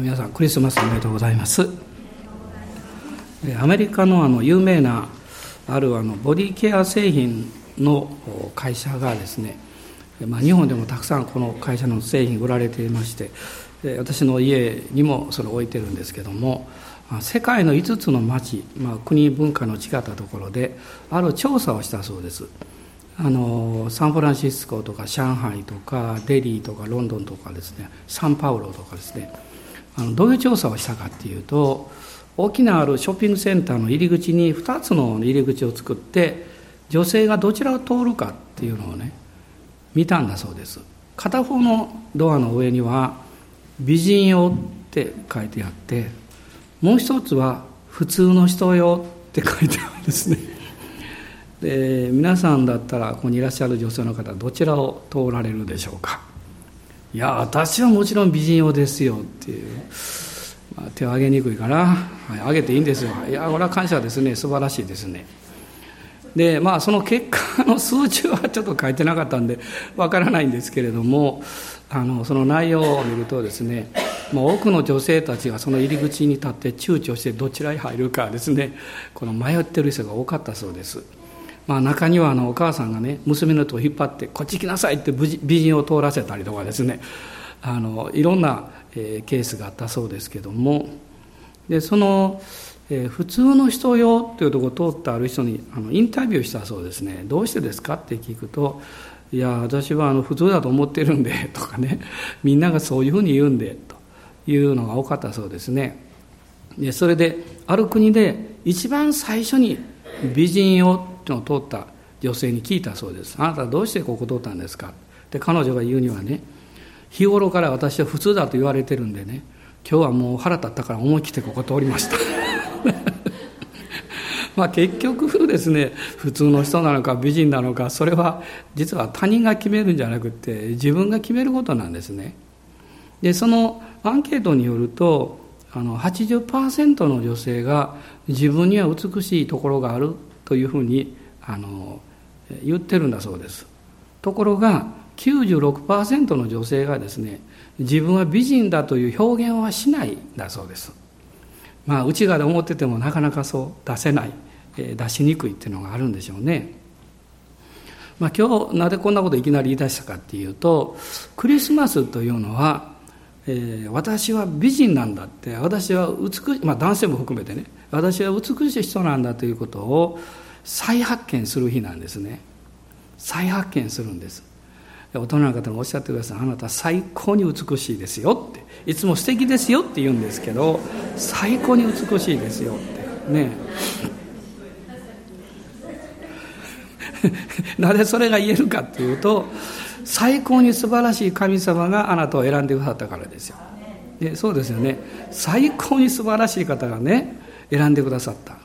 皆さんクリスマスおめでとうございます。アメリカのあの有名なあるあのボディケア製品の会社がですね、まあ、日本でもたくさんこの会社の製品売られていまして私の家にもそれを置いてるんですけども世界の5つの町、まあ、国文化の違ったところである調査をしたそうです。あのサンフランシスコとか上海とかデリーとかロンドンとかですねサンパウロとかですね。あのどういう調査をしたかっていうと大きなあるショッピングセンターの入り口に2つの入り口を作って女性がどちらを通るかっていうのをね見たんだそうです。片方のドアの上には「美人用」って書いてあってもう一つは「普通の人用」って書いてあるんですね。で皆さんだったらここにいらっしゃる女性の方どちらを通られるでしょうか。いや私はもちろん美人用ですよっていう、まあ、手を挙げにくいから、はい、挙げていいんですよ。いやこれは感謝ですね。素晴らしいですね。でまあその結果の数値はちょっと書いてなかったんでわからないんですけれどもあのその内容を見るとですね、まあ、多くの女性たちがその入り口に立って躊躇してどちらに入るかですねこの迷ってる人が多かったそうです。まあ、中にはあのお母さんがね娘の手を引っ張って「こっち来なさい」って美人を通らせたりとかですね。あのいろんな、え、ケースがあったそうですけども。でその、え、普通の人よっていうところを通ったある人にあのインタビューしたそうですね「どうしてですか?」って聞くと「いや私はあの普通だと思ってるんで」とかねみんながそういうふうに言うんでというのが多かったそうですね。でそれである国で一番最初に美人をのを通った女性に聞いたそうです。あなたはどうしてここ通ったんですか？で彼女が言うにはね日頃から私は普通だと言われてるんでね今日はもう腹立ったから思い切ってここ通りました。まあ結局ですね普通の人なのか美人なのかそれは実は他人が決めるんじゃなくて自分が決めることなんですね。でそのアンケートによるとあの80%の女性が自分には美しいところがあるというふうにあの言ってるんだそうです。ところが96%の女性がですね自分は美人だという表現はしないんだそうです。まあ内側で思っててもなかなかそう出せない出しにくいっていうのがあるんでしょうね。まあ今日なぜこんなこといきなり言い出したかっていうとクリスマスというのはえー、私は美人なんだって私は美しい、まあ、男性も含めてね私は美しい人なんだということを再発見する日なんですね。再発見するんです。大人の方がおっしゃってください。あなた最高に美しいですよって。いつも素敵ですよって言うんですけど最高に美しいですよって。ね なぜそれが言えるかっていうと最高に素晴らしい神様があなたを選んでくださったからですよ。でそうですよね。最高に素晴らしい方がね選んでくださった。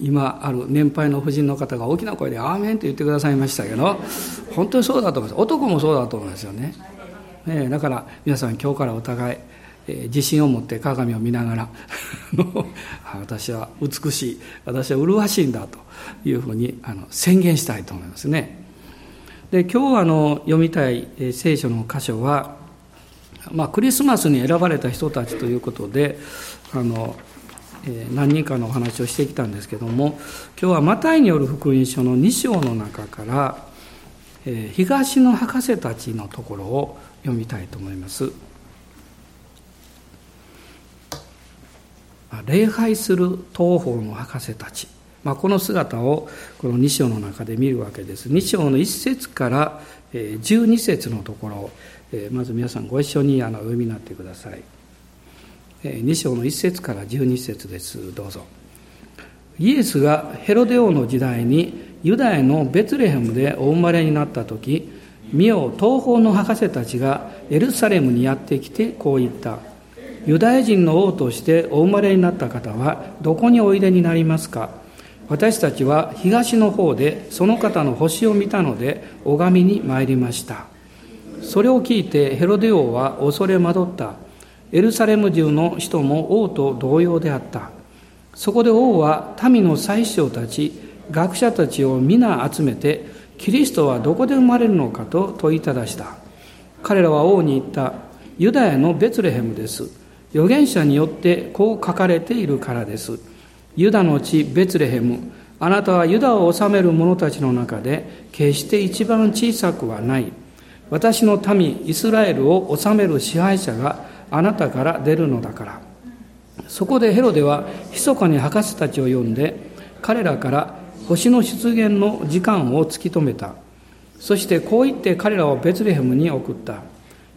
今ある年配の婦人の方が大きな声で「アーメン」と言ってくださいましたけど本当にそうだと思います。男もそうだと思いますよね。ねだから皆さん今日からお互い、えー、自信を持って鏡を見ながら 私は美しい私は麗しいんだというふうにあの宣言したいと思いますね。で今日あの読みたい聖書の箇所は、まあ、クリスマスに選ばれた人たちということであの何人かのお話をしてきたんですけども今日はマタイによる福音書の2章の中から東の博士たちのところを読みたいと思います。礼拝する東方の博士たち。まあ、この姿をこの2章の中で見るわけです。2章の1節から12節のところをまず皆さんご一緒にあのお読みになってください。2章の1節から12節です。どうぞ。イエスがヘロデ王の時代にユダヤのベツレヘムでお生まれになった時見よ東方の博士たちがエルサレムにやってきてこう言った。ユダヤ人の王としてお生まれになった方はどこにおいでになりますか？私たちは東の方でその方の星を見たので拝みに参りました。それを聞いてヘロデ王は恐れ惑った。エルサレム中の人も王と同様であった。そこで王は民の宰相たち学者たちを皆集めてキリストはどこで生まれるのかと問いただした。彼らは王に言った。ユダヤのベツレヘムです。預言者によってこう書かれているからです。ユダの地ベツレヘム。あなたはユダを治める者たちの中で決して一番小さくはない。私の民イスラエルを治める支配者があなたから出るのだから。そこでヘロデは密かに博士たちを呼んで彼らから星の出現の時間を突き止めた。そしてこう言って彼らをベツレヘムに送った。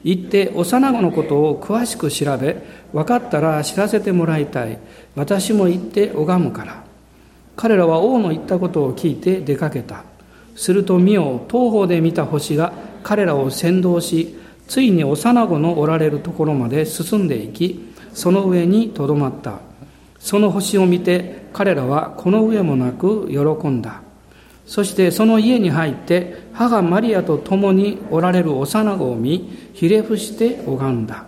行って幼子のことを詳しく調べ分かったら知らせてもらいたい。私も行って拝むから。彼らは王の言ったことを聞いて出かけた。すると見よ東方で見た星が彼らを先導しついに幼子のおられるところまで進んでいきその上にとどまった。その星を見て彼らはこの上もなく喜んだ。そしてその家に入って母マリアと共におられる幼子を見ひれ伏して拝んだ。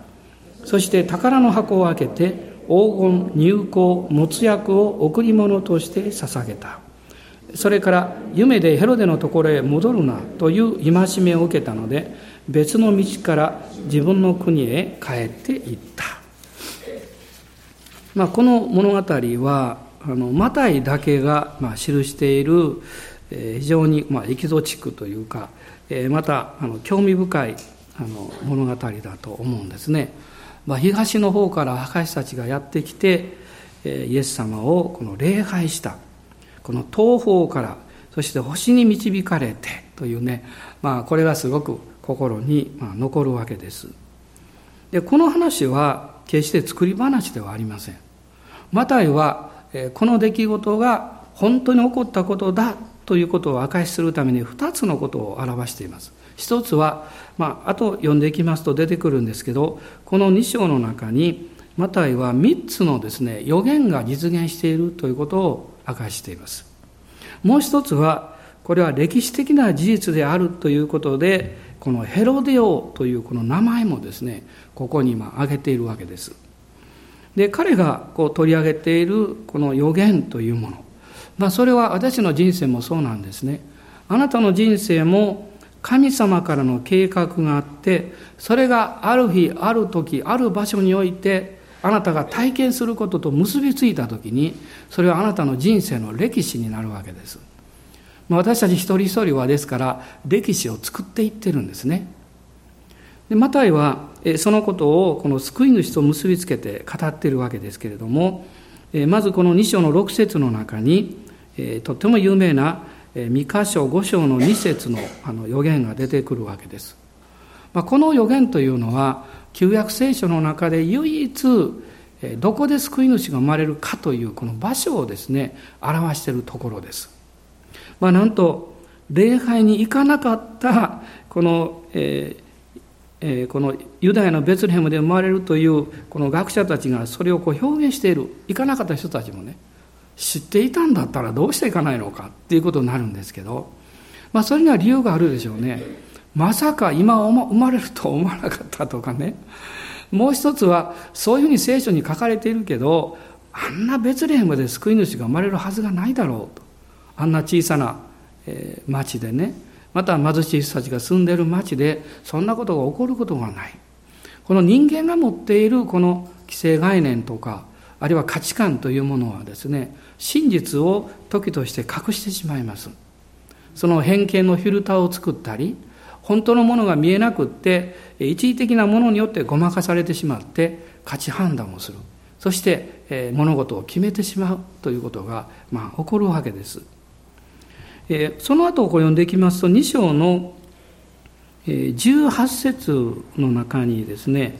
そして宝の箱を開けて黄金入香没薬を贈り物として捧げた。それから夢でヘロデのところへ戻るなという戒めを受けたので別の道から自分の国へ帰っていった、まあ、この物語はあのマタイだけが、まあ、記している非常にまあエキゾチックというかまたあの興味深いあの物語だと思うんですね。まあ、東の方から博士たちがやってきてイエス様をこの礼拝したこの東方からそして星に導かれてというね、まあ、これがすごく心にま残るわけです。でこの話は決して作り話ではありません。マタイはこの出来事が本当に起こったことだということを明かしするために2つのことを表しています。一つは、まあ、あと読んでいきますと出てくるんですけど、この2章の中に、マタイは3つのですね、予言が実現しているということを明かしています。もう一つは、これは歴史的な事実であるということで、このヘロデオというこの名前もですね、ここに今挙げているわけです。で、彼がこう取り上げているこの予言というもの。まあ、それは私の人生もそうなんですね。あなたの人生も神様からの計画があって、それがある日、ある時、ある場所において、あなたが体験することと結びついた時に、それはあなたの人生の歴史になるわけです。まあ、私たち一人一人はですから、歴史を作っていってるんですね。でマタイは、そのことをこの救い主と結びつけて語っているわけですけれども、まずこの2章の6節の中に、とても有名な三箇所五章の二節のあの予言が出てくるわけです。まあ、この予言というのは旧約聖書の中で唯一どこで救い主が生まれるかというこの場所をですね表しているところです。まあ、なんと礼拝に行かなかったこの、ええー、このユダヤのベツレヘムで生まれるというこの学者たちがそれをこう表現している行かなかった人たちもね知っていたんだったらどうしていかないのかっていうことになるんですけど、まあそれには理由があるでしょうね。まさか今生まれると思わなかったとかね。もう一つは、そういうふうに聖書に書かれているけど、あんなベツレヘムで救い主が生まれるはずがないだろうと。あんな小さな、えー、町でね、また貧しい人たちが住んでいる町で、そんなことが起こることがない。この人間が持っているこの既成概念とか、あるいは価値観というものはですね、真実を時として隠してしまいます。その偏見のフィルターを作ったり、本当のものが見えなくって、一時的なものによってごまかされてしまって、価値判断をする。そして、物事を決めてしまうということが、まあ、起こるわけです。えその後を読んでいきますと、2章の18節の中にですね、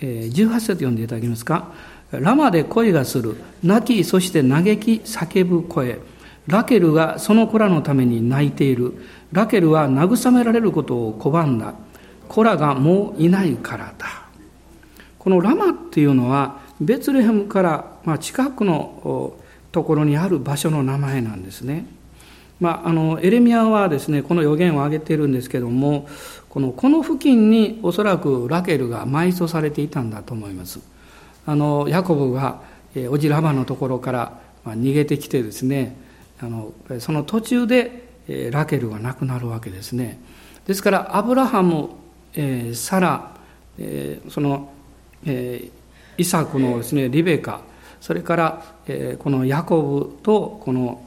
18節読んでいただけますか？ラマで声がする。泣き、そして嘆き、叫ぶ声。ラケルがその子らのために泣いている。ラケルは慰められることを拒んだ。子らがもういないからだ。このラマっていうのは、ベツレヘムから、まあ、近くのところにある場所の名前なんですね。まあ、あのエレミアはですねこの予言を挙げているんですけどもこのこの付近におそらくラケルが埋葬されていたんだと思います。あのヤコブがおじラバのところから逃げてきてですねあのその途中でラケルが亡くなるわけですね。ですからアブラハム、えー、サラ、えー、その、えー、イサクのですねリベカそれから、えー、このヤコブとこの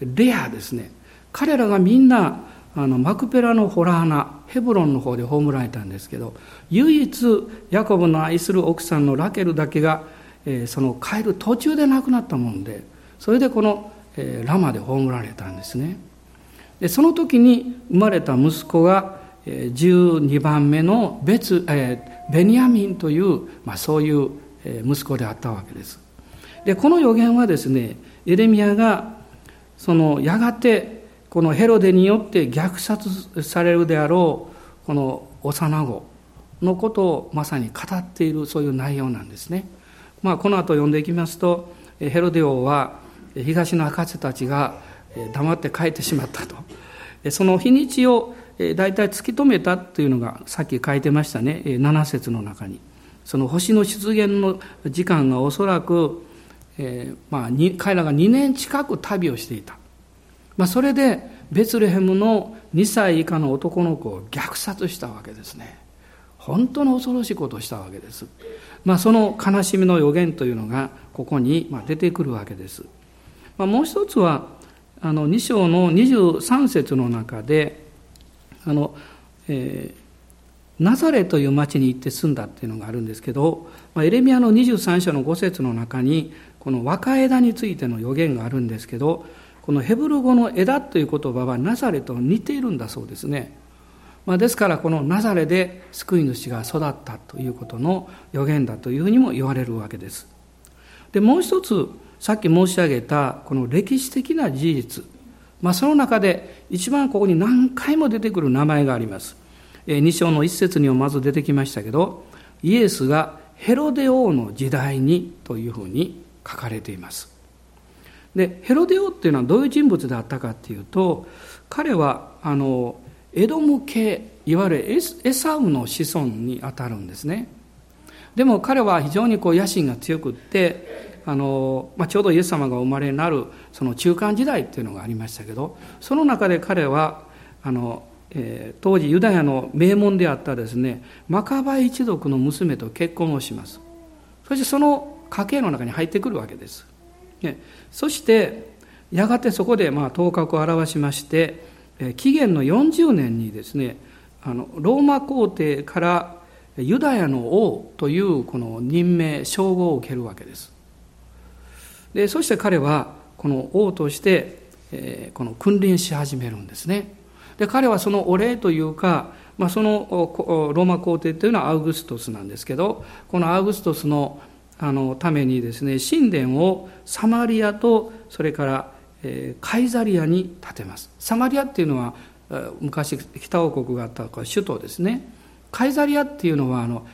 レアですね。彼らがみんなあのマクペラのホラーナヘブロンの方で葬られたんですけど唯一ヤコブの愛する奥さんのラケルだけが、えー、その帰る途中で亡くなったもんでそれでこの、えー、ラマで葬られたんですね。でその時に生まれた息子が、えー、12番目の別、えー、ベニヤミンという、まあ、そういう、息子であったわけです。でこの予言はですねエレミアがそのやがてこのヘロデによって虐殺されるであろうこの幼子のことをまさに語っているそういう内容なんですね。まあ、この後読んでいきますとヘロデ王は東の博士たちが黙って帰ってしまったと。その日にちを大体突き止めたというのがさっき書いてましたね。7節の中に。その星の出現の時間がおそらくえー、まあ、彼らが2年近く旅をしていた、まあ、それでベツレヘムの2歳以下の男の子を虐殺したわけですね。本当の恐ろしいことをしたわけです、まあ、その悲しみの予言というのがここに出てくるわけです、まあ、もう一つはあの2章の23節の中であの、えーナザレという町に行って住んだっていうのがあるんですけど、まあ、エレミアの23章の5節の中にこの若枝についての予言があるんですけどこのヘブル語の枝という言葉はナザレと似ているんだそうですね、まあ、ですからこのナザレで救い主が育ったということの予言だというふうにも言われるわけです。でもう一つさっき申し上げたこの歴史的な事実、まあ、その中で一番ここに何回も出てくる名前があります。2章の一節にもまず出てきましたけどイエスがヘロデ王の時代にというふうに書かれています。でヘロデオっていうのはどういう人物であったかっていうと彼はあのエドム系いわゆるエサウの子孫にあたるんですねでも彼は非常にこう野心が強くってあの、まあ、ちょうどイエス様がお生まれになるその中間時代っていうのがありましたけどその中で彼はあの、えー、当時ユダヤの名門であったですねマカバイ一族の娘と結婚をしますそしてその家計の中に入ってくるわけです。そしてやがてそこでまあ頭角を現しまして紀元の40年にですねあのローマ皇帝からユダヤの王というこの任命称号を受けるわけです。でそして彼はこの王として、この君臨し始めるんですね。で彼はそのお礼というか、まあ、そのローマ皇帝というのはアウグストスなんですけどこのアウグストスのあのためにですね神殿をサマリアとそれから、えー、カイザリアに建てます。サマリアっていうのは昔北王国があった首都ですね。カイザリアっていうのはあの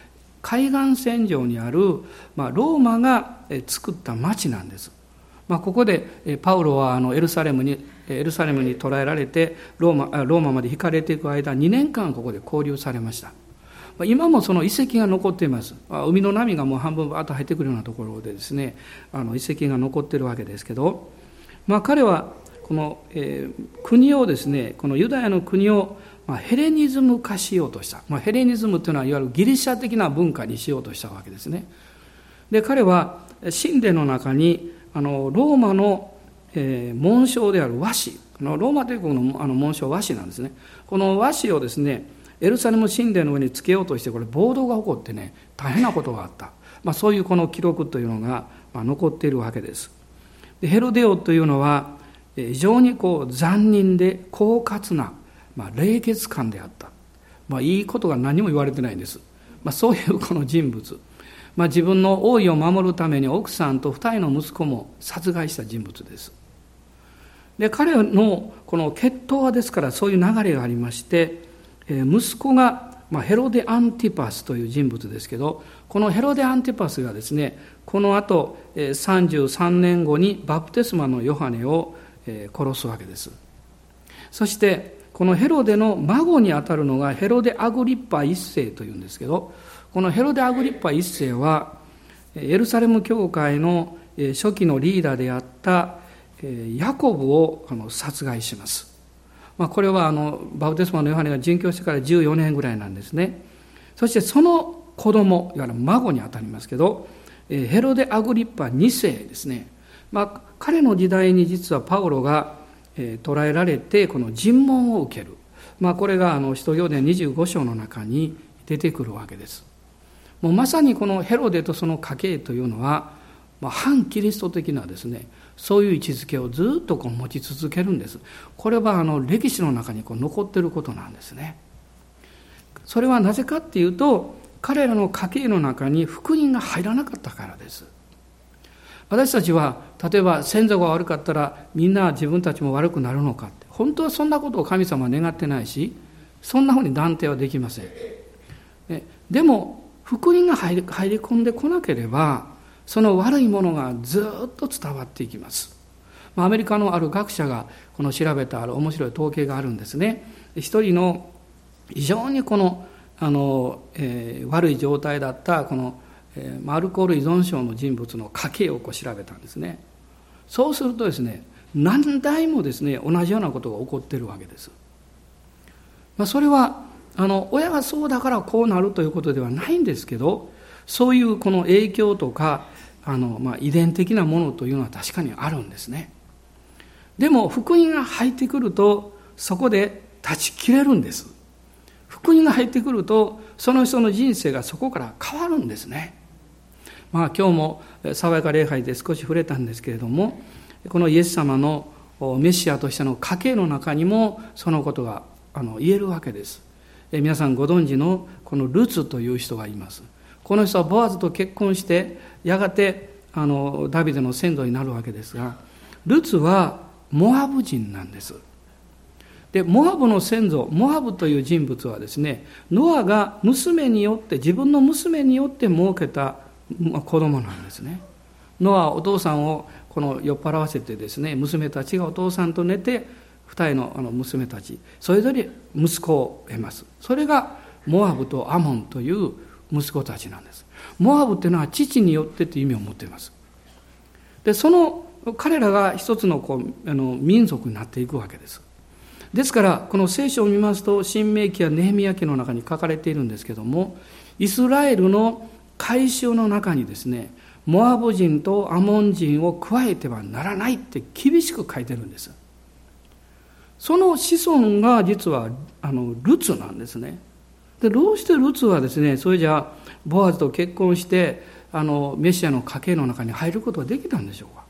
海岸線上にある、まあ、ローマが作った町なんです、まあ、ここでパウロはあのエルサレムにエルサレムに捕らえられてローマローマまで引かれていく間2年間ここで交流されました。今もその遺跡が残っています。海の波がもう半分バーッと入ってくるようなところでですねあの遺跡が残ってるわけですけど、まあ、彼はこの、えー、国をですねこのユダヤの国を、まあ、ヘレニズム化しようとした、まあ、ヘレニズムというのはいわゆるギリシャ的な文化にしようとしたわけですね。で彼は神殿の中にあのローマの、えー、紋章である和紙。ローマ帝国のあの紋章和紙なんですね。この和紙をですねエルサレム神殿の上につけようとしてこれ暴動が起こってね大変なことがあった、まあ、そういうこの記録というのが、まあ、残っているわけです。でヘロデオというのは非常にこう残忍で狡猾な、まあ、冷血感であった、まあ、いいことが何も言われてないんです、まあ、そういうこの人物、まあ、自分の王位を守るために奥さんと二人の息子も殺害した人物です。で彼のこの血統はですからそういう流れがありまして息子が、ヘロデ・アンティパスという人物ですけどこのヘロデ・アンティパスがですねこのあと33年後にバプテスマのヨハネを殺すわけです。そしてこのヘロデの孫にあたるのがヘロデ・アグリッパ一世というんですけどこのヘロデ・アグリッパ一世はエルサレム教会の初期のリーダーであったヤコブを殺害します。まあ、これはあのバウテスマのヨハネが殉教してから14年ぐらいなんですね。そしてその子供いわゆる孫にあたりますけどヘロデ・アグリッパ2世ですね、まあ、彼の時代に実はパウロが捕らえられてこの尋問を受ける、まあ、これがあの使徒行伝25章の中に出てくるわけです。もうまさにこのヘロデとその家系というのは、まあ、反キリスト的なですねそういう位置づけをずっとこう持ち続けるんです。これはあの歴史の中にこう残ってることなんですね。それはなぜかっていうと彼らの家系の中に福音が入らなかったからです。私たちは例えば先祖が悪かったらみんな自分たちも悪くなるのかって。本当はそんなことを神様は願ってないしそんなふうに断定はできません。でも福音が入り込んでこなければその悪いものがずっと伝わっていきます。アメリカのある学者がこの調べたある面白い統計があるんですね。一人の非常にこのあの、えー、悪い状態だったこの、えー、アルコール依存症の人物の家系をこう調べたんですね。そうするとですね何代もですね同じようなことが起こってるわけです、まあ、それはあの親がそうだからこうなるということではないんですけどそういうこの影響とかあの、まあ、遺伝的なものというのは確かにあるんですね。でも福音が入ってくるとそこで断ち切れるんです。福音が入ってくるとその人の人生がそこから変わるんですね。まあ今日も爽やか礼拝で少し触れたんですけれどもこのイエス様のメシアとしての家系の中にもそのことがあの言えるわけです。皆さんご存知のこのルツという人がいます。この人はボアズと結婚してやがてあのダビデの先祖になるわけですがルツはモアブ人なんです。でモアブの先祖モアブという人物はですねノアが娘によって自分の娘によって設けた子供なんですね。ノアお父さんをこの酔っ払わせてですね娘たちがお父さんと寝て二人のあの娘たちそれぞれ息子を得ます。それがモアブとアモンという息子たちなんです。モアブっていうのは父によってという意味を持っています。でその彼らが一つのこうあの民族になっていくわけです。ですからこの聖書を見ますと新明記やネヘミヤ記の中に書かれているんですけどもイスラエルの改宗の中にですねモアブ人とアモン人を加えてはならないって厳しく書いてるんです。その子孫が実はあのルツなんですね。でどうしてルツはですねそれじゃあボアズと結婚してあのメシアの家系の中に入ることができたんでしょうか？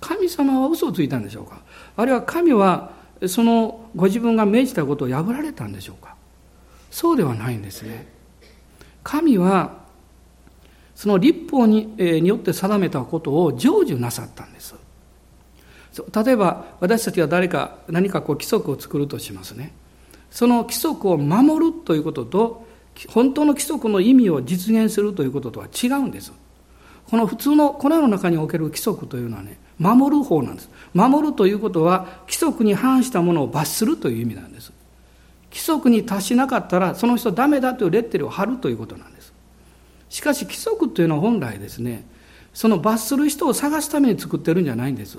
神様は嘘をついたんでしょうか？あるいは神はそのご自分が命じたことを破られたんでしょうか？そうではないんですね。神はその立法に,、えによって定めたことを成就なさったんです。例えば私たちが誰か何かこう規則を作るとしますね。その規則を守るということと本当の規則の意味を実現するということとは違うんです。この普通のこの世の中における規則というのはね守る方なんです。守るということは規則に反したものを罰するという意味なんです。規則に達しなかったらその人ダメだというレッテルを貼るということなんです。しかし規則というのは本来ですねその罰する人を探すために作ってるんじゃないんです。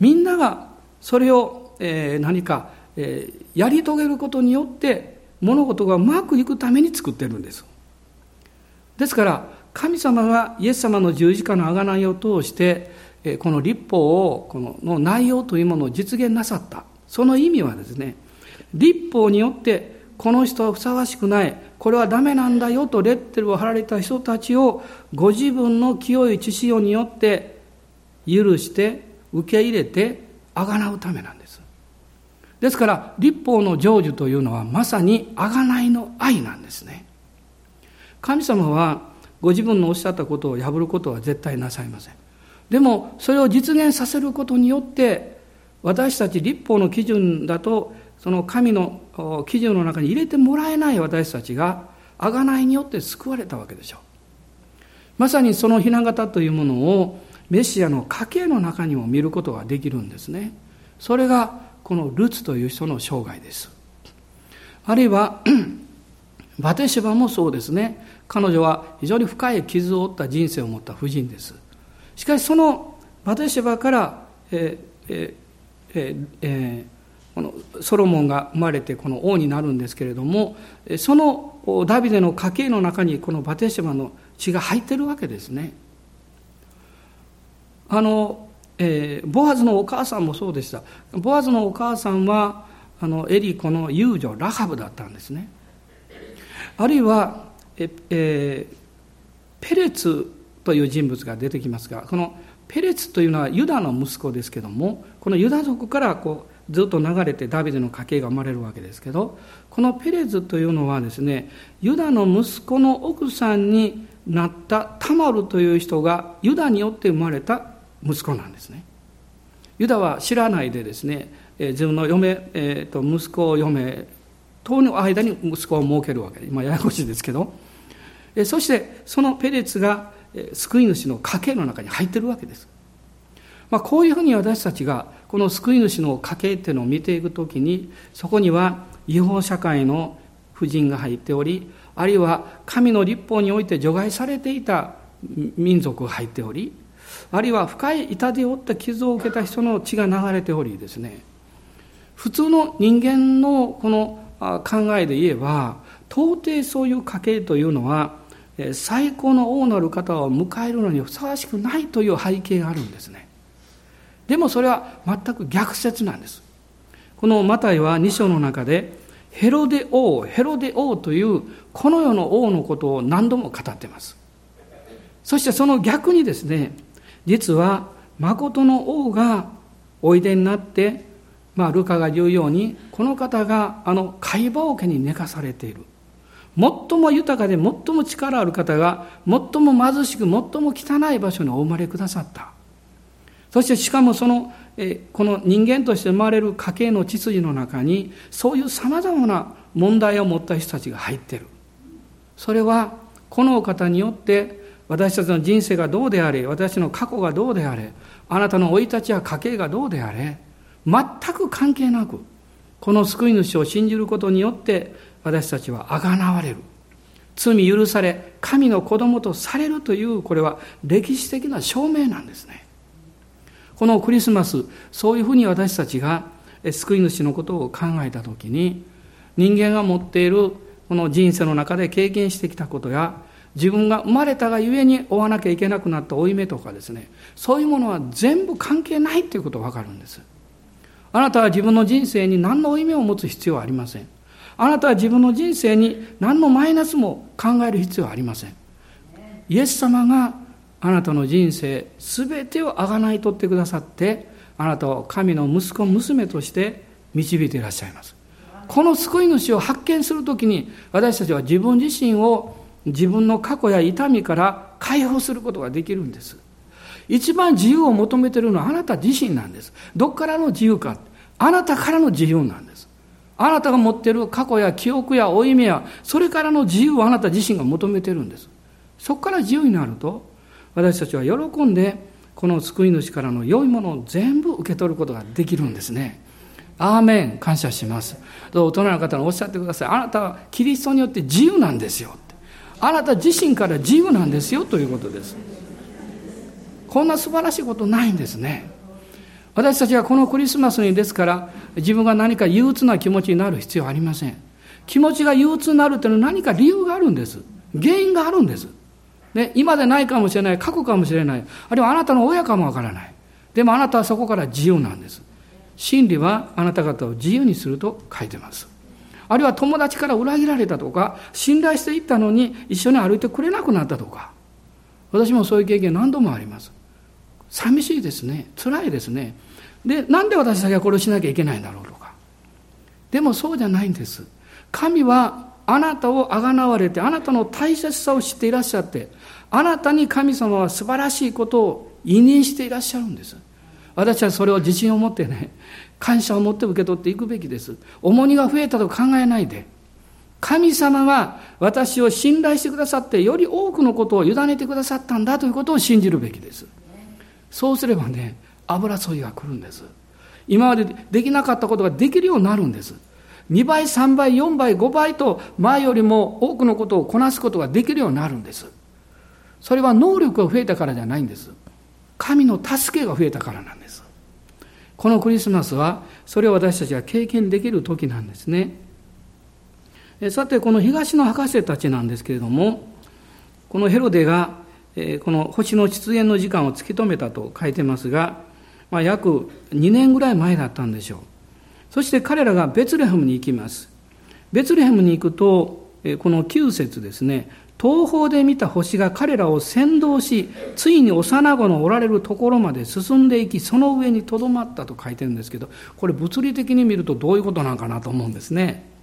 みんながそれを、えー、何か、えー、やり遂げることによって物事がうまくいくために作ってるんです。ですから神様がイエス様の十字架の贖いを通してこの立法をこのの内容というものを実現なさった。その意味はですね立法によってこの人はふさわしくない。これはダメなんだよとレッテルを貼られた人たちをご自分の清い知潮によって許して受け入れてあがなうためなんです。ですから立法の成就というのはまさにあがないの愛なんですね。神様はご自分のおっしゃったことを破ることは絶対なさいません。でもそれを実現させることによって私たち立法の基準だとその神の基準の中に入れてもらえない私たちが贖いによって救われたわけでしょう。まさにその雛形というものをメシアの家系の中にも見ることができるんですね。それがこのルツという人の生涯です。あるいは バテシバもそうですね。彼女は非常に深い傷を負った人生を持った婦人です。しかしそのバテシバから、えーええ、このソロモンが生まれてこの王になるんですけれどもそのダビデの家系の中にこのバテシバの血が入ってるわけですね。あの、えー、ボアズのお母さんもそうでした。ボアズのお母さんはあのエリコの遊女ラハブだったんですね。あるいはえ、えー、ペレツという人物が出てきますがこのペレツというのはユダの息子ですけどもこのユダ族からこうずっと流れてダビデの家系が生まれるわけですけどこのペレツというのはですねユダの息子の奥さんになったタマルという人がユダによって生まれた息子なんですね。ユダは知らないでですね自分の嫁、えー、と息子を嫁との間に息子を設けるわけ。で、まあ、ややこしいですけど。そしてそのペレツが救い主の家系の中に入ってるわけです。まあ、こういうふうに私たちがこの救い主の家系っていうのを見ていくときにそこには違法社会の婦人が入っておりあるいは神の立法において除外されていた民族が入っておりあるいは深い痛手を負った傷を受けた人の血が流れておりですね。普通の人間のこの考えで言えば到底そういう家系というのは最高の王なる方を迎えるのにふさわしくないという背景があるんですね。でもそれは全く逆説なんです。このマタイは2章の中でヘロデ王ヘロデ王というこの世の王のことを何度も語ってます。そしてその逆にですね実は誠の王がおいでになってまあ、ルカが言うようにこの方があの貝羽桶に寝かされている。最も豊かで最も力ある方が最も貧しく最も汚い場所にお生まれくださった。そしてしかもそのえこの人間として生まれる家系の秩序の中にそういうさまざまな問題を持った人たちが入っている。それはこのお方によって私たちの人生がどうであれ私の過去がどうであれあなたの生い立ちや家系がどうであれ全く関係なくこの救い主を信じることによって私たちはあがなわれる。罪許され神の子供とされるというこれは歴史的な証明なんですね。このクリスマスそういうふうに私たちが救い主のことを考えた時に人間が持っているこの人生の中で経験してきたことや自分が生まれたがゆえに追わなきゃいけなくなった負い目とかですねそういうものは全部関係ないということが分かるんです。あなたは自分の人生に何の負い目を持つ必要はありません。あなたは自分の人生に何のマイナスも考える必要はありません。イエス様があなたの人生すべてをあがない取ってくださってあなたを神の息子娘として導いていらっしゃいます。この救い主を発見するときに私たちは自分自身を自分の過去や痛みから解放することができるんです。一番自由を求めているのはあなた自身なんです。どこからの自由かあなたからの自由なんです。あなたが持っている過去や記憶や負い目やそれからの自由をあなた自身が求めてるんです。そこから自由になると私たちは喜んでこの救い主からの良いものを全部受け取ることができるんですね。アーメン。感謝します。大人の方におっしゃってください。あなたはキリストによって自由なんですよ。あなた自身から自由なんですよということです。こんな素晴らしいことないんですね。私たちはこのクリスマスにですから自分が何か憂鬱な気持ちになる必要はありません。気持ちが憂鬱になるというのは何か理由があるんです。原因があるんです。ね、今でないかもしれない過去かもしれない。あるいはあなたの親かもわからない。でもあなたはそこから自由なんです。真理はあなた方を自由にすると書いてます。あるいは友達から裏切られたとか信頼していったのに一緒に歩いてくれなくなったとか。私もそういう経験何度もあります。寂しいですね。辛いですね。でなんで私たちがこれをしなきゃいけないんだろうとか。でもそうじゃないんです。神はあなたをあがなわれてあなたの大切さを知っていらっしゃってあなたに神様は素晴らしいことを委任していらっしゃるんです。私はそれを自信を持ってね感謝を持って受け取っていくべきです。重荷が増えたと考えないで神様は私を信頼してくださってより多くのことを委ねてくださったんだということを信じるべきです。そうすればね油注ぎが来るんです。今までできなかったことができるようになるんです。2倍3倍4倍5倍と前よりも多くのことをこなすことができるようになるんです。それは能力が増えたからじゃないんです。神の助けが増えたからなんです。このクリスマスはそれを私たちが経験できる時なんですねさてこの東の博士たちなんですけれどもこのヘロデが、この星の出現の時間を突き止めたと書いてますが、まあ、約2年ぐらい前だったんでしょう。そして彼らがベツレヘムに行きます。ベツレヘムに行くと、この9節ですね、東方で見た星が彼らを先導し、ついに幼子のおられるところまで進んでいき、その上にとどまったと書いてるんですけど、これ物理的に見るとどういうことなのかなと思うんですね。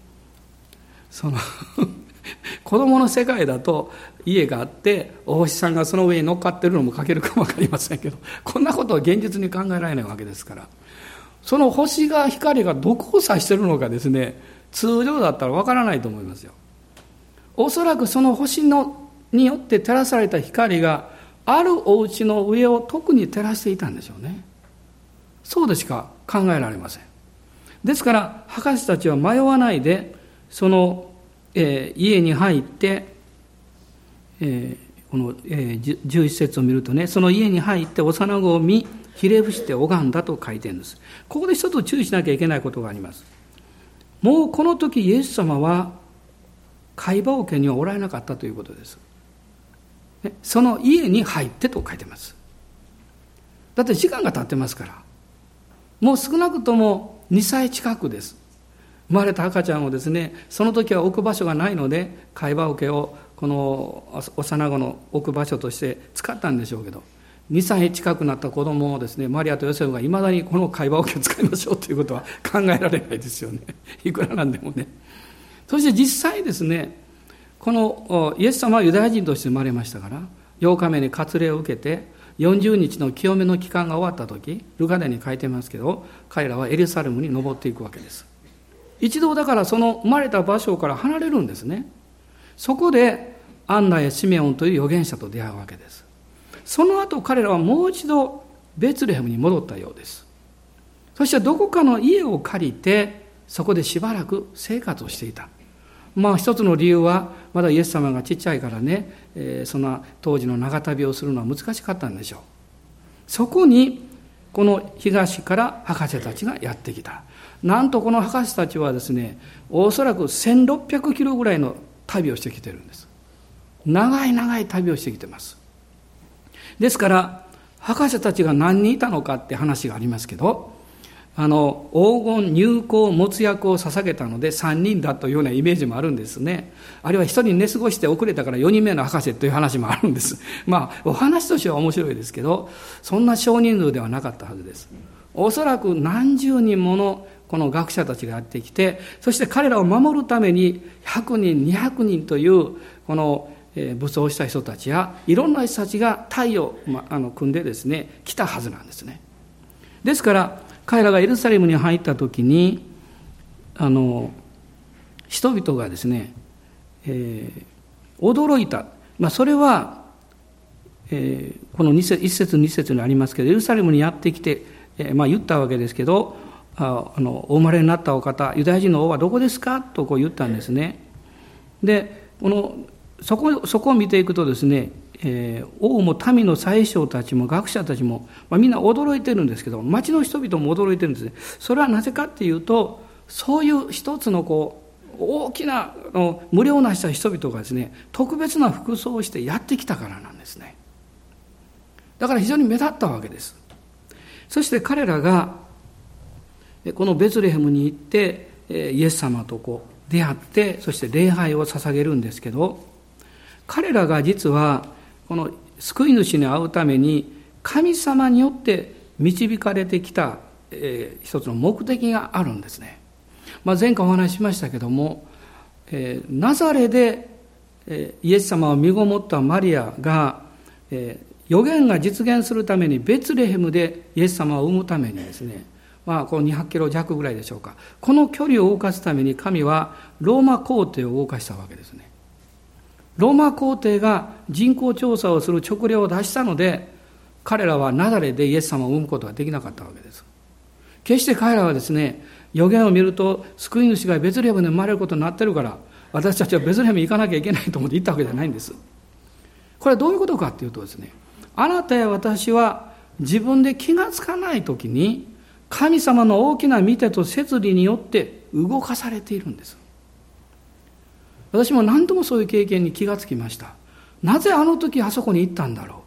その 子供の世界だと家があってお星さんがその上に乗っかってるのも書けるかも分かりませんけどこんなことは現実に考えられないわけですからその星が光がどこを指してるのかですね通常だったら分からないと思いますよおそらくその星のによって照らされた光があるお家の上を特に照らしていたんでしょうねそうでしか考えられませんですから博士たちは迷わないでそのえー、家に入って、えー、この、えー、11節を見るとね、その家に入って幼子を見、ひれ伏して拝んだと書いてるんです。ここで一つ注意しなきゃいけないことがあります。もうこの時イエス様は会話桶にはおられなかったということです。その家に入ってと書いてます。だって時間が経ってますから。もう少なくとも2歳近くです。生まれた赤ちゃんをですねその時は置く場所がないので貝羽桶をこの幼子の置く場所として使ったんでしょうけど2歳近くなった子供をですねマリアとヨセフがいまだにこの会話桶を使いましょうということは考えられないですよねいくらなんでもねそして実際ですねこのイエス様はユダヤ人として生まれましたから8日目に割礼を受けて40日の清めの期間が終わった時ルカデに書いてますけど彼らはエルサレムに登っていくわけです一度だからその生まれた場所から離れるんですね。そこでアンナやシメオンという預言者と出会うわけです。その後彼らはもう一度ベツレヘムに戻ったようです。そしてどこかの家を借りてそこでしばらく生活をしていた。まあ一つの理由はまだイエス様がちっちゃいからね、えー、そんな当時の長旅をするのは難しかったんでしょう。そこにこの東から博士たちがやってきた。なんとこの博士たちはですね、おそらく1600キロぐらいの旅をしてきてるんです。長い長い旅をしてきてます。ですから、博士たちが何人いたのかって話がありますけど、あの、黄金、入港、没薬を捧げたので3人だというようなイメージもあるんですね。あるいは1人寝過ごして遅れたから4人目の博士という話もあるんです。まあ、お話としては面白いですけど、そんな少人数ではなかったはずです。おそらく何十人ものこの学者たちがやってきてそして彼らを守るために100人200人というこの武装した人たちやいろんな人たちが隊を、まあ、の組んでですね来たはずなんですねですから彼らがエルサレムに入った時にあの人々がですね、えー、驚いた、まあ、それは、えー、この1節1節2節にありますけどエルサレムにやってきて、えーまあ、言ったわけですけどあのお生まれになったお方ユダヤ人の王はどこですか？とこう言ったんですね。でこのそこそこを見ていくとですね、えー、王も民の宰相たちも学者たちも、まあ、みんな驚いてるんですけど町の人々も驚いてるんですね。それはなぜかっていうとそういう一つのこう大きなの無料なした人々がですね特別な服装をしてやってきたからなんですね。だから非常に目立ったわけです。そして彼らがこのベツレヘムに行ってイエス様とこう出会ってそして礼拝を捧げるんですけど彼らが実はこの救い主に会うために神様によって導かれてきた、えー、一つの目的があるんですね、まあ、前回お話ししましたけども、えー、ナザレで、えー、イエス様を身ごもったマリアが、えー、予言が実現するためにベツレヘムでイエス様を産むためにですねまあ、この200キロ弱ぐらいでしょうか。この距離を動かすために神はローマ皇帝を動かしたわけですね。ローマ皇帝が人口調査をする勅令を出したので、彼らはナダレでイエス様を生むことができなかったわけです。決して彼らはですね、予言を見ると救い主がベツレヘムで生まれることになってるから、私たちはベツレヘムに行かなきゃいけないと思って行ったわけじゃないんです。これはどういうことかっていうとですね、あなたや私は自分で気がつかないときに神様の大きな見てと摂理によって動かされているんです私も何度もそういう経験に気がつきました。なぜあの時あそこに行ったんだろう。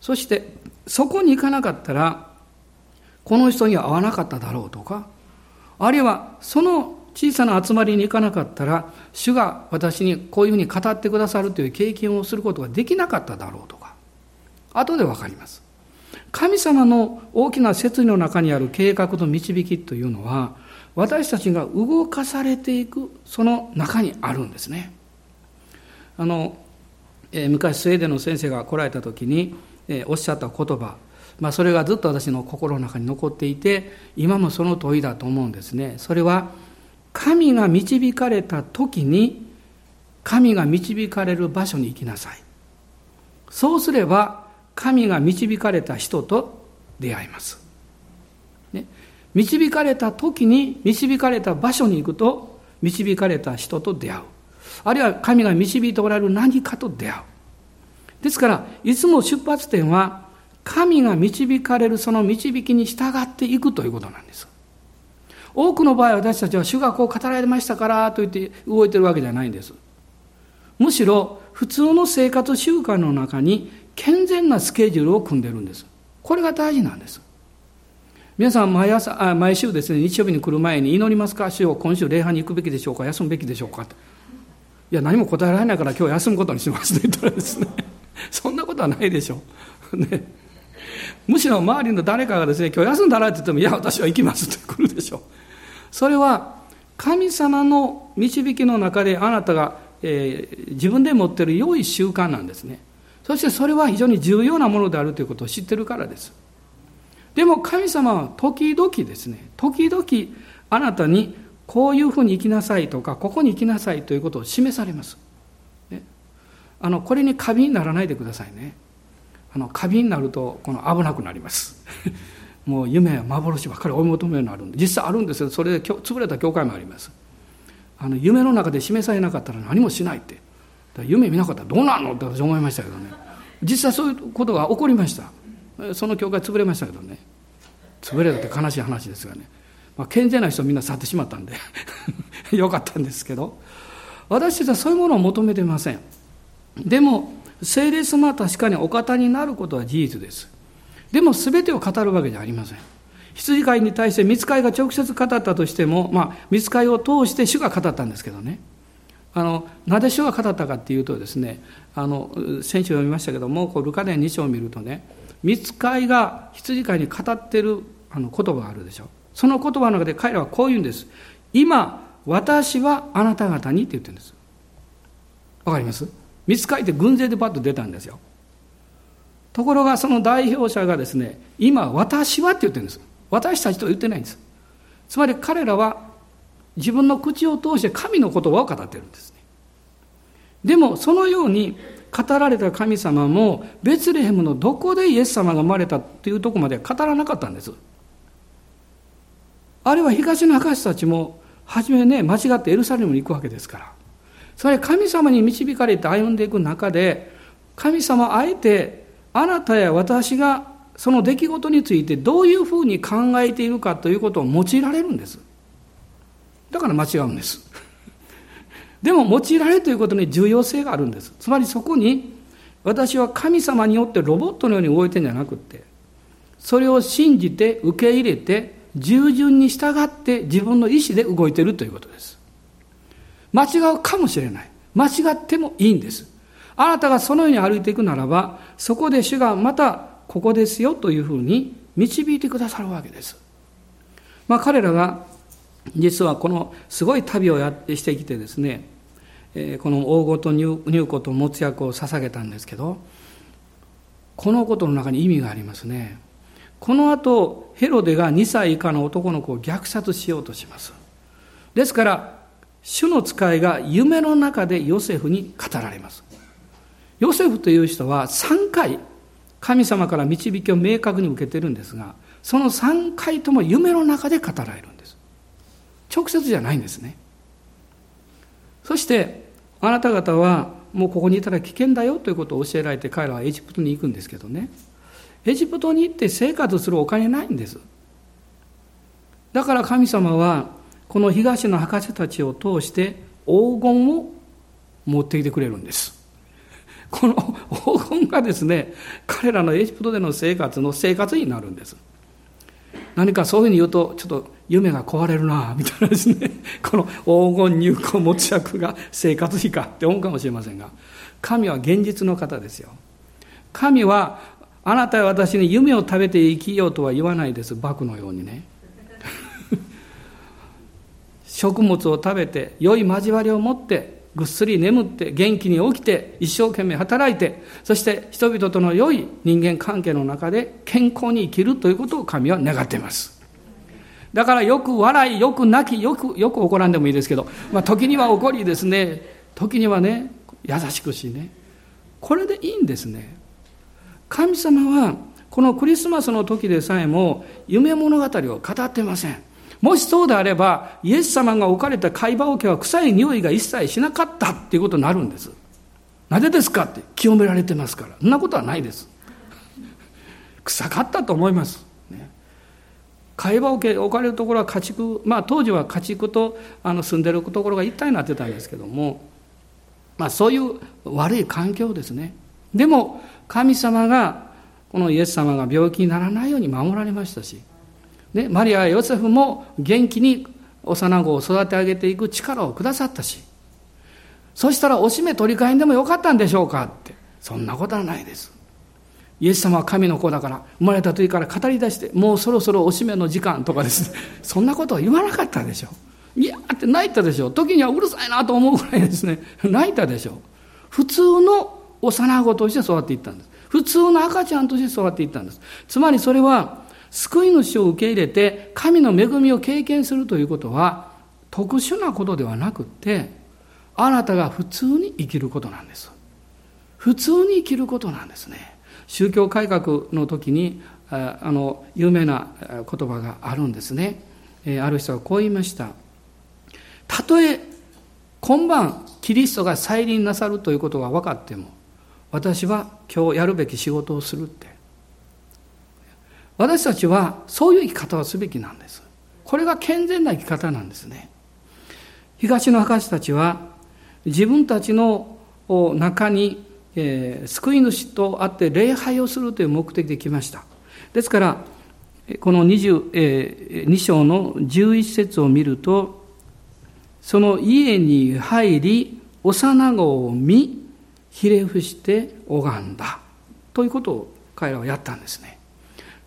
そしてそこに行かなかったらこの人には会わなかっただろうとかあるいはその小さな集まりに行かなかったら主が私にこういうふうに語ってくださるという経験をすることができなかっただろうとか後で分かります。神様の大きな説理の中にある計画の導きというのは私たちが動かされていくその中にあるんですね。あの、えー、昔スウェーデンの先生が来られた時に、えー、おっしゃった言葉まあ、それがずっと私の心の中に残っていて今もその問いだと思うんですね。それは神が導かれた時に神が導かれる場所に行きなさい。そうすれば神が導かれた人と出会います、導かれた時に導かれた場所に行くと導かれた人と出会う。あるいは神が導いておられる何かと出会う。ですからいつも出発点は神が導かれるその導きに従っていくということなんです。多くの場合私たちは主がこう語られましたからと言って動いてるわけじゃないんです。むしろ普通の生活習慣の中に健全なスケジュールを組んでるんです。これが大事なんです。皆さん毎朝あ毎週ですね日曜日に来る前に祈りますか主よ今週礼拝に行くべきでしょうか休むべきでしょうかと。いや何も答えられないから今日休むことにしますと言ったらですね そんなことはないでしょう。ね。むしろ周りの誰かがですね今日休んだらって言ってもいや私は行きますって来るでしょう。それは神様の導きの中であなたが、えー、自分で持っている良い習慣なんですね。そしてそれは非常に重要なものであるということを知ってるからです。でも神様は時々ですね時々あなたにこういうふうに生きなさいとかここに行きなさいということを示されます、ね、あのこれに過敏にならないでくださいね。あの過敏になるとこの危なくなります。もう夢や幻ばっかり追い求めるようになるんで実際あるんですけどそれで潰れた教会もあります。あの夢の中で示されなかったら何もしないって。夢見なかったらどうなんのって私思いましたけどね。実際そういうことが起こりました。その教会潰れましたけどね。潰れたって悲しい話ですがね、まあ、健全な人みんな去ってしまったんで。よかったんですけど。私たちはそういうものを求めてません。でも聖霊様は確かにお方になることは事実です。でも全てを語るわけじゃありません。羊飼いに対して見つかいが直接語ったとしても、まあ、見つかいを通して主が語ったんですけどね。あのなぜ主が語ったかっていうとですねあの先週読みましたけどもこうルカ伝2章を見るとね見つかいが羊飼いに語ってるあの言葉があるでしょ。その言葉の中で彼らはこう言うんです。今私はあなた方にって言ってるんです。わかります？見つかいって軍勢でパッと出たんですよ。ところがその代表者がですね今私はって言ってるんです。私たちとは言ってないんです。つまり彼らは自分の口を通して神の言葉を語ってるんですね。でもそのように語られた神様もベツレヘムのどこでイエス様が生まれたというとこまでは語らなかったんです。あるいは東の博士たちも初めね間違ってエルサレムに行くわけですから。それ神様に導かれて歩んでいく中で神様あえてあなたや私がその出来事についてどういうふうに考えているかということを用いられるんです。だから間違うんです。でも用いられるということに重要性があるんです。つまりそこに私は神様によってロボットのように動いてんじゃなくてそれを信じて受け入れて従順に従って自分の意思で動いているということです。間違うかもしれない。間違ってもいいんです。あなたがそのように歩いていくならばそこで主がまたここですよというふうに導いてくださるわけです。まあ彼らが実はこのすごい旅をやってしてきてですねこの大ごと入子と持つ役を捧げたんですけどこのことの中に意味がありますね。この後ヘロデが2歳以下の男の子を虐殺しようとします。ですから主の使いが夢の中でヨセフに語られます。ヨセフという人は3回神様から導きを明確に受けてるんですがその3回とも夢の中で語られる。直接じゃないんですね。そしてあなた方はもうここにいたら危険だよということを教えられて彼らはエジプトに行くんですけどね。エジプトに行って生活するお金ないんです。だから神様はこの東の博士たちを通して黄金を持ってきてくれるんです。この黄金がですね彼らのエジプトでの生活の生活になるんです。何かそういうふうに言うとちょっと夢が壊れるなみたいなですねこの黄金入魂持ち役が生活費かって思うかもしれませんが神は現実の方ですよ。神はあなたは私に夢を食べて生きようとは言わないです。バクのようにね。食物を食べて良い交わりを持ってぐっすり眠って元気に起きて一生懸命働いてそして人々との良い人間関係の中で健康に生きるということを神は願っています。だからよく笑いよく泣きよくよく怒らんでもいいですけど、まあ、時には怒りですね時にはね優しくしねこれでいいんですね神様はこのクリスマスの時でさえも夢物語を語ってませんもしそうであれば、イエス様が置かれた貝羽桶は臭い匂いが一切しなかったっていうことになるんです。なぜですかって清められてますから。そんなことはないです。臭かったと思います。ね、貝羽桶置かれるところは家畜、まあ当時は家畜とあの住んでるところが一体になってたんですけども、まあそういう悪い環境ですね。でも神様がこのイエス様が病気にならないように守られましたし、ね、マリアやヨセフも元気に幼子を育て上げていく力をくださったし、そしたらおしめ取り替えんでもよかったんでしょうかって。そんなことはないです。イエス様は神の子だから生まれた時から語り出してもうそろそろおしめの時間とかですね。そんなことは言わなかったでしょ。いやーって泣いたでしょ。時にはうるさいなと思うぐらいですね。泣いたでしょ。普通の幼子として育っていったんです。普通の赤ちゃんとして育っていったんです。つまりそれは救い主を受け入れて神の恵みを経験するということは特殊なことではなくってあなたが普通に生きることなんです。普通に生きることなんですね。宗教改革の時にあの有名な言葉があるんですねある人はこう言いましたたとえ今晩キリストが再臨なさるということが分かっても私は今日やるべき仕事をするって私たちはそういう生き方をすべきなんです。これが健全な生き方なんですね。東の博士たちは自分たちの中に、えー、救い主と会って礼拝をするという目的で来ました。ですから、この 2, えー、章の11節を見ると、その家に入り、幼子を見、ひれ伏して拝んだ。ということを彼らはやったんですね。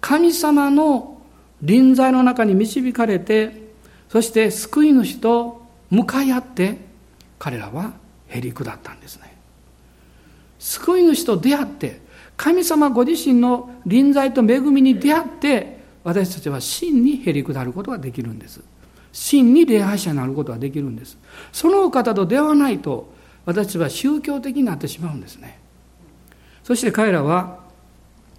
神様の臨在の中に導かれて、そして救い主と向かい合って、彼らはへり下ったんですね。救い主と出会って、神様ご自身の臨在と恵みに出会って、私たちは真にへり下ることができるんです。真に礼拝者になることができるんです。そのお方と出会わないと、私たちは宗教的になってしまうんですね。そして彼らは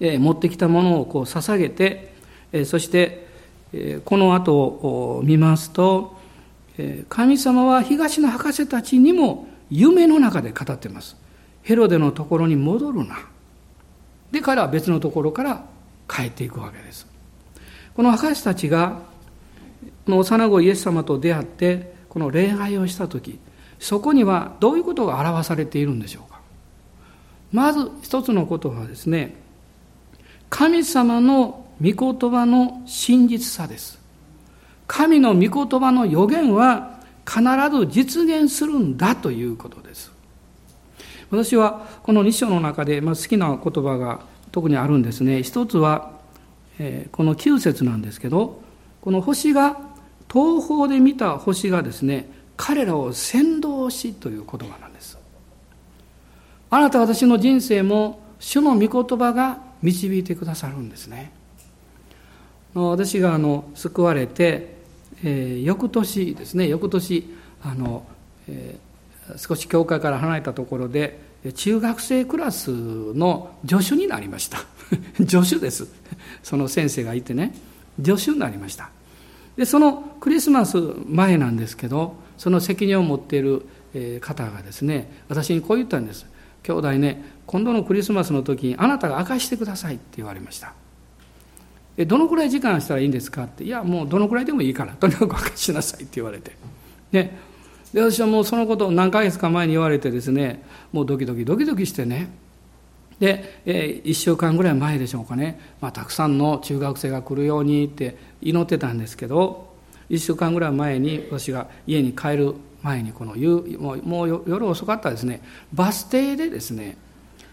え持ってきたものをこう捧げて、えそして、えこの後を見ますと、え神様は東の博士たちにも夢の中で語っています。ヘロデのところに戻るな。で、彼は別のところから帰っていくわけです。この博士たちが、この幼子イエス様と出会って、この礼拝をした時、そこにはどういうことが表されているんでしょうか。まず一つのことはですね、神様の御言葉の真実さです。神の御言葉の予言は必ず実現するんだということ。私はこの2章の中で、まあ、好きな言葉が特にあるんですね。一つは、えー、この9節なんですけど、この星が、東方で見た星がですね、彼らを先導しという言葉なんです。あなた私の人生も主の御言葉が導いてくださるんですね私があの救われて、えー、翌年ですね翌年あの、えー、少し教会から離れたところで中学生クラスの助手になりました。助手です。その先生がいてね。助手になりました。でそのクリスマス前なんですけどその責任を持っている方がですね私にこう言ったんです。兄弟ね今度のクリスマスの時にあなたが明かしてくださいって言われました。どのくらい時間したらいいんですかって。いやもうどのくらいでもいいから。とにかく明かしなさいって言われて。でで私はもうそのことを何ヶ月か前に言われてですねもうドキドキドキドキしてね。で、えー、1週間ぐらい前でしょうかね、まあ、たくさんの中学生が来るようにって祈ってたんですけど1週間ぐらい前に私が家に帰る前にこの夕もう夜遅かったですね。バス停でですね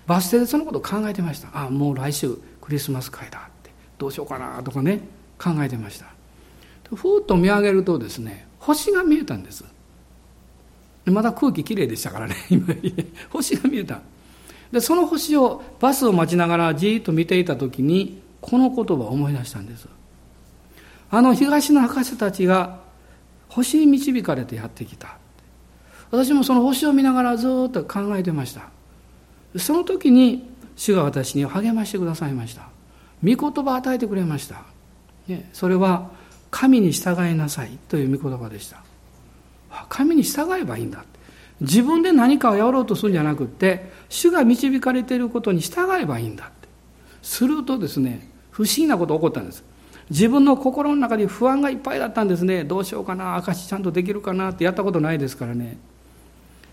バス停でそのことを考えてました。あもう来週クリスマス会だって。どうしようかなとかね考えてました。ふーっと見上げるとですね星が見えたんです。まだ空気きれいでしたからね 今。星が見えた。でその星をバスを待ちながらじっと見ていた時にこの言葉を思い出したんです。あの東の博士たちが星に導かれてやってきた。私もその星を見ながらずっと考えてました。その時に主が私に励ましてくださいました。御言葉を与えてくれました、ね、それは神に従いなさいという御言葉でした。神に従えばいいんだ自分で何かをやろうとするんじゃなくって主が導かれていることに従えばいいんだって。するとですね不思議なことが起こったんです。自分の心の中に不安がいっぱいだったんですね。どうしようかな証ちゃんとできるかなってやったことないですからね。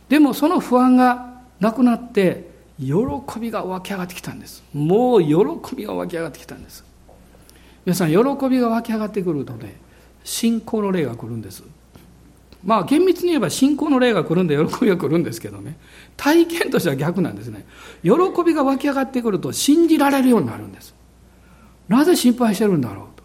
でもその不安がなくなって喜びが湧き上がってきたんです。もう喜びが湧き上がってきたんです。皆さん喜びが湧き上がってくるとね信仰の霊が来るんです。まあ厳密に言えば信仰の霊が来るんで喜びが来るんですけどね。体験としては逆なんですね。喜びが湧き上がってくると信じられるようになるんです。なぜ心配してるんだろうと。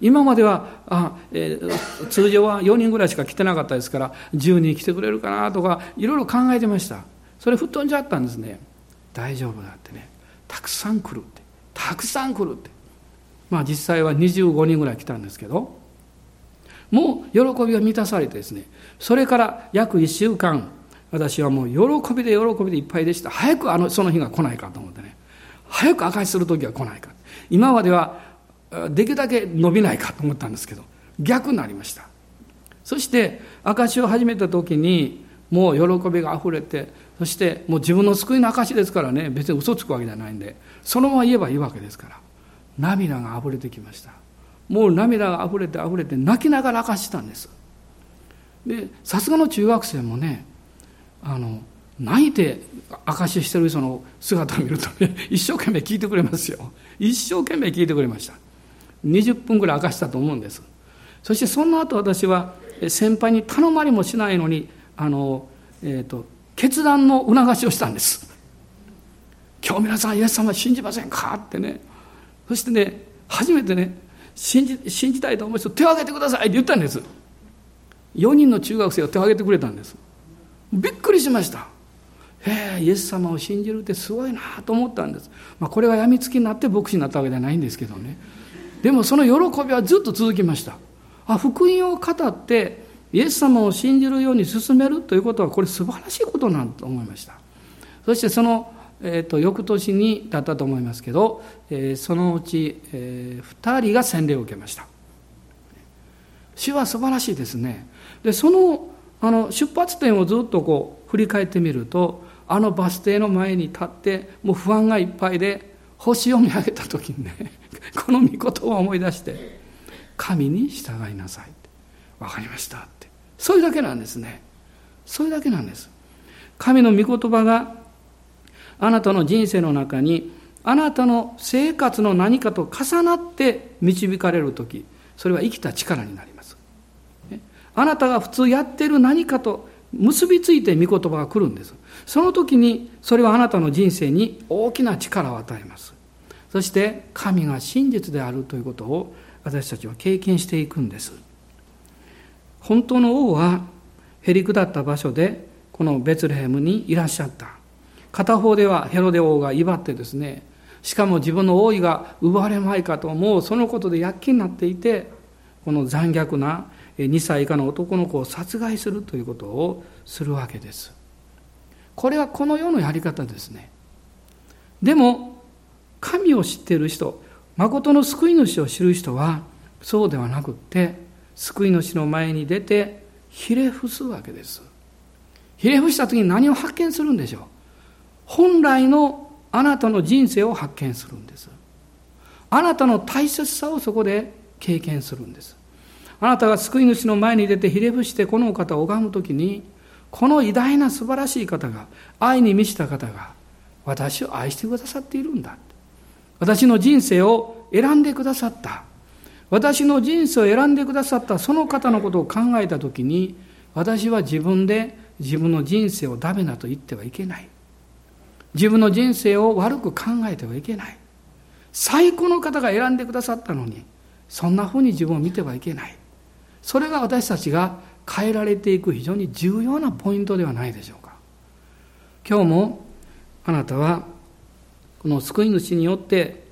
今まではあ、えー、通常は4人ぐらいしか来てなかったですから10人来てくれるかなとかいろいろ考えてました。それ吹っ飛んじゃったんですね。大丈夫だってね。たくさん来るって。たくさん来るって。まあ実際は25人ぐらい来たんですけど。もう喜びが満たされてですねそれから約1週間私はもう喜びで喜びでいっぱいでした。早くあのその日が来ないかと思ってね。早く証しする時は来ないか。今まではできるだけ伸びないかと思ったんですけど逆になりました。そして証しを始めた時にもう喜びがあふれてそしてもう自分の救いの証ですからね別に嘘つくわけじゃないんでそのまま言えばいいわけですから涙があふれてきました。もう涙があふれてあふれて泣きながら明かしたんです。でさすがの中学生もねあの泣いて証ししてる人の姿を見るとね 一生懸命聞いてくれますよ。一生懸命聞いてくれました。20分ぐらい明かしたと思うんです。そしてその後私は先輩に頼まれもしないのにあの、えーと、決断の促しをしたんです。今日皆さんイエス様信じませんか？ってね。そしてね初めてね信じ信じたいと思う人手を挙げてくださいって言ったんです。4人の中学生が手を挙げてくれたんです。びっくりしました。へえイエス様を信じるってすごいなと思ったんです、まあ、これが病みつきになって牧師になったわけじゃないんですけどね。でもその喜びはずっと続きました。あ福音を語ってイエス様を信じるように進めるということはこれ素晴らしいことなんだと思いました。そしてそのえーと、翌年にだったと思いますけど、えー、そのうち、えー、2人が洗礼を受けました。主は素晴らしいですね。でそのあの出発点をずっとこう振り返ってみるとあのバス停の前に立ってもう不安がいっぱいで星を見上げた時にね この御言葉を思い出して神に従いなさい。分かりましたって。それだけなんですね。それだけなんです。神の御言葉があなたの人生の中にあなたの生活の何かと重なって導かれる時それは生きた力になります。あなたが普通やっている何かと結びついて御言葉が来るんです。その時にそれはあなたの人生に大きな力を与えます。そして神が真実であるということを私たちは経験していくんです。本当の王はへりくだった場所でこのベツレヘムにいらっしゃった。片方ではヘロデ王が威張ってですねしかも自分の王位が奪われまいかともうそのことで躍起になっていてこの残虐な2歳以下の男の子を殺害するということをするわけです。これはこの世のやり方ですね。でも神を知っている人誠の救い主を知る人はそうではなくって救い主の前に出てひれ伏すわけです。ひれ伏した時に何を発見するんでしょう？本来のあなたの人生を発見するんですあなたの大切さをそこで経験するんですあなたが救い主の前に出てひれ伏してこのお方を拝むときに、この偉大な素晴らしい方が、愛に満ちた方が、私を愛してくださっているんだ。私の人生を選んでくださった。私の人生を選んでくださったその方のことを考えたときに、私は自分で自分の人生をダメだと言ってはいけない。自分の人生を悪く考えてはいけない。最高の方が選んでくださったのに、そんなふうに自分を見てはいけない。それが私たちが変えられていく非常に重要なポイントではないでしょうか。今日もあなたはこの救い主によって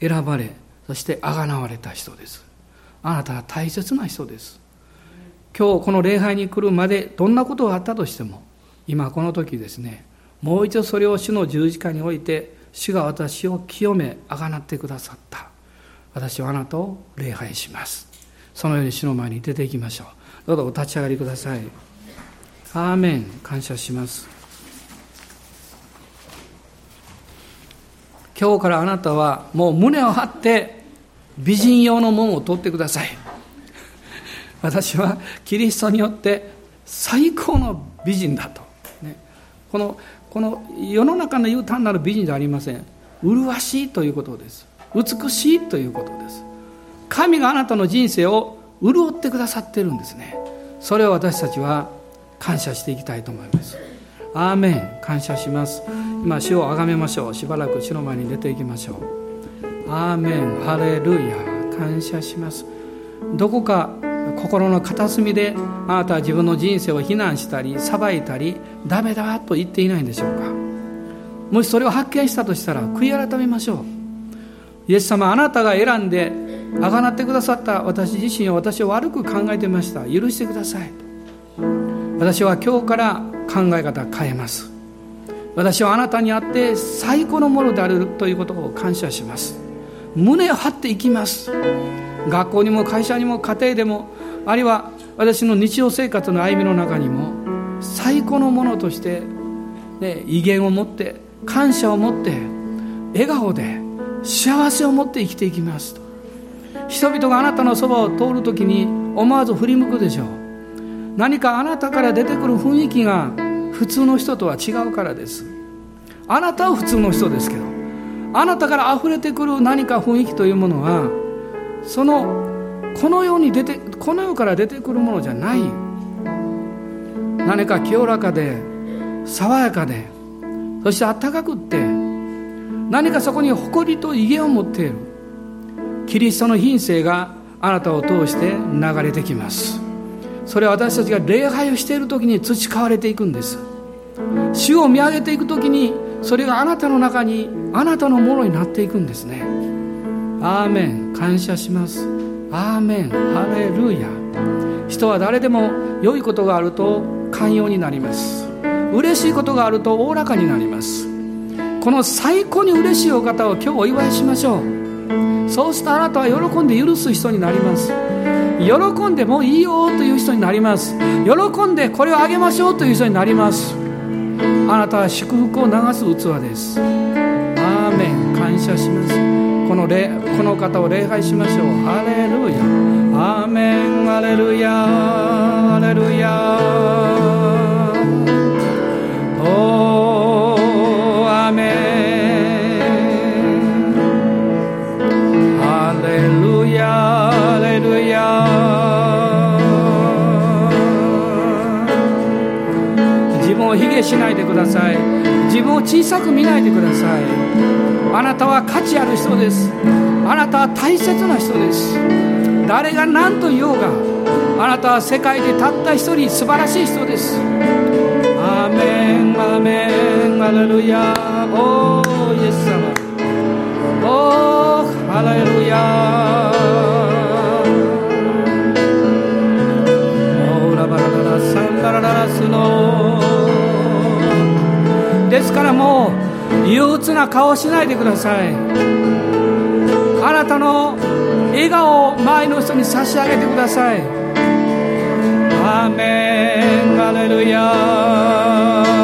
選ばれ、そしてあがなわれた人です。あなたは大切な人です。今日この礼拝に来るまでどんなことがあったとしても、今この時ですね、もう一度それを主の十字架において、主が私を清め、あがなってくださった。私はあなたを礼拝します。そのように主の前に出ていきましょう。どうぞお立ち上がりください。アーメン。感謝します。今日からあなたはもう胸を張って美人用の門を取ってください。私はキリストによって最高の美人だと。ね、このこの世の中の言う単なる美人じゃありません。麗しいということです。美しいということです。神があなたの人生を潤ってくださっているんですね。それを私たちは感謝していきたいと思います。アーメン感謝します。今、主をあがめましょう。しばらく主の前に出ていきましょう。アーメンハレルヤ感謝します。どこか心の片隅であなたは自分の人生を非難したり裁いたりダメだと言っていないんでしょうか。もしそれを発見したとしたら悔い改めましょう。イエス様あなたが選んであがなってくださった私自身を私を悪く考えてました。許してください。私は今日から考え方変えます。私はあなたにあって最高のものであるということを感謝します。胸を張っていきます。学校にも会社にも家庭でもあるいは私の日常生活の歩みの中にも最高のものとして、ね、威厳を持って感謝を持って笑顔で幸せを持って生きていきますと。人々があなたのそばを通るときに思わず振り向くでしょう。何かあなたから出てくる雰囲気が普通の人とは違うからです。あなたは普通の人ですけどあなたから溢れてくる何か雰囲気というものはそのこの世に出てこの世から出てくるものじゃない何か清らかで爽やかでそしてあったかくって何かそこに誇りと威厳を持っている。キリストの品性があなたを通して流れてきます。それは私たちが礼拝をしている時に培われていくんです。主を見上げていく時にそれがあなたの中にあなたのものになっていくんですね。アーメン。感謝します。アーメンハレルヤ人は誰でも良いことがあると寛容になります。嬉しいことがあるとおおらかになります。この最高に嬉しいお方を今日お祝いしましょう。そうするとあなたは喜んで許す人になります。喜んでもういいよという人になります。喜んでこれをあげましょうという人になります。あなたは祝福を流す器です。アーメン感謝します。この礼この方を礼拝しましょう。ハレルヤ。アーメン。アレルヤ。アレルヤ。人です。あなたは大切な人です。誰が何と言おうがあなたは世界でたった一人素晴らしい人です。アーメンアーメンアレルヤ。おーイエス様。おーハレルヤ。オーラバラララサンバラララスノですからもう憂鬱な顔しないでください。なたの笑顔を周りの人に差し上げてください。アメン。アレルヤ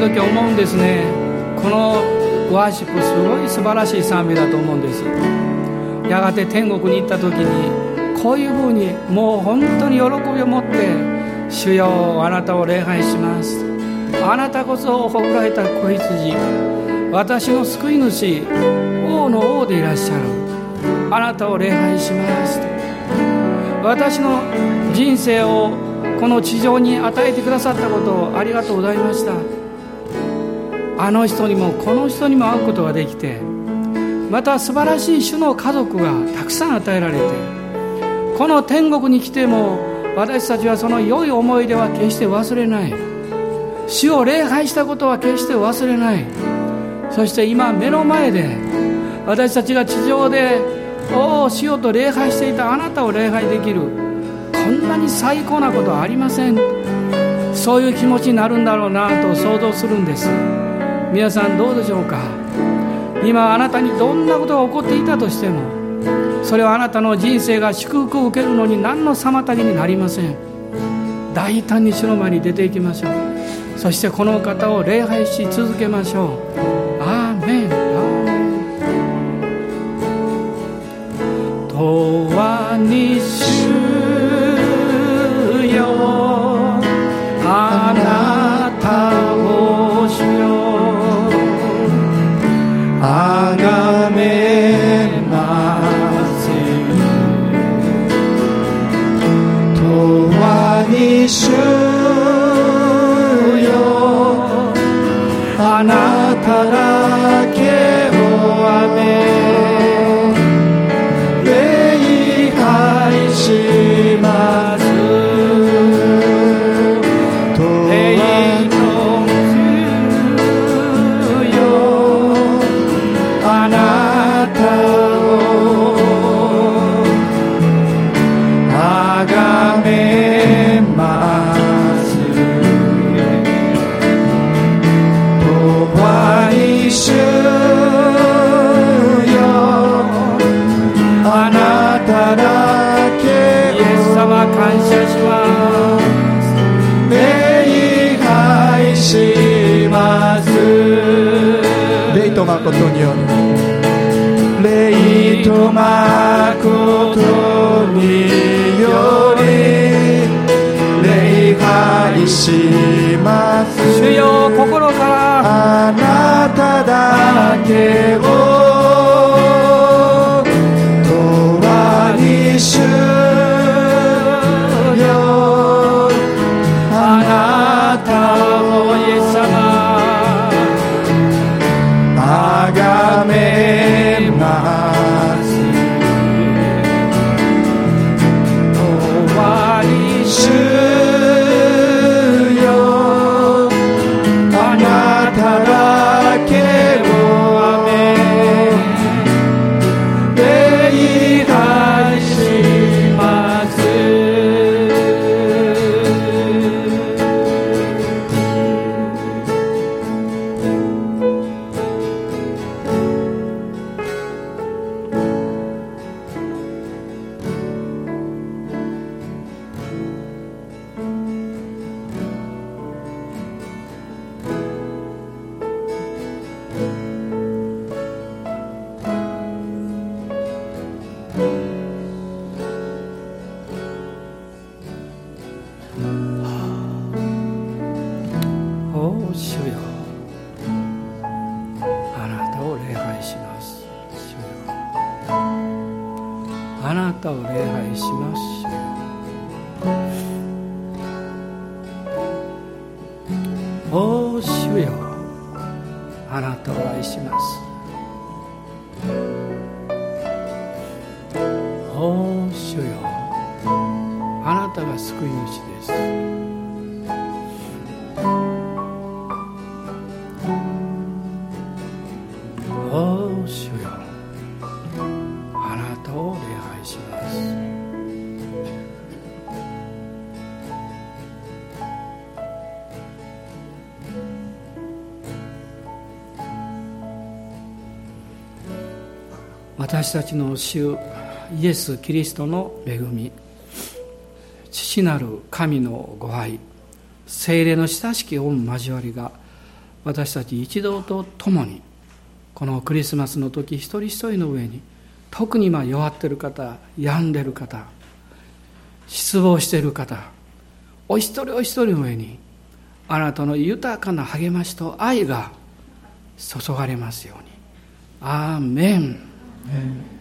々思うんですね。このワーシップすごい素晴らしい賛美だと思うんです。やがて天国に行った時にこういうふうにもう本当に喜びを持って主よあなたを礼拝します。あなたこそほぐられた子羊。私の救い主王の王でいらっしゃるあなたを礼拝します。私の人生をこの地上に与えてくださったことをありがとうございました。あの人にもこの人にも会うことができてまた素晴らしい種の家族がたくさん与えられてこの天国に来ても私たちはその良い思い出は決して忘れない。主を礼拝したことは決して忘れない。そして今目の前で私たちが地上でおお主よと礼拝していたあなたを礼拝できる。こんなに最高なことはありません。そういう気持ちになるんだろうなと想像するんです。皆さんどうでしょうか？今あなたにどんなことが起こっていたとしてもそれはあなたの人生が祝福を受けるのに何の妨げになりません。大胆に主の前に出ていきましょう。そしてこの方を礼拝し続けましょう。私たちの主イエス・キリストの恵み父なる神のご愛精霊の親しき御交わりが私たち一同と共にこのクリスマスの時一人一人の上に特に今弱ってる方病んでる方失望している方お一人お一人の上にあなたの豊かな励ましと愛が注がれますように。アーメン。Amen.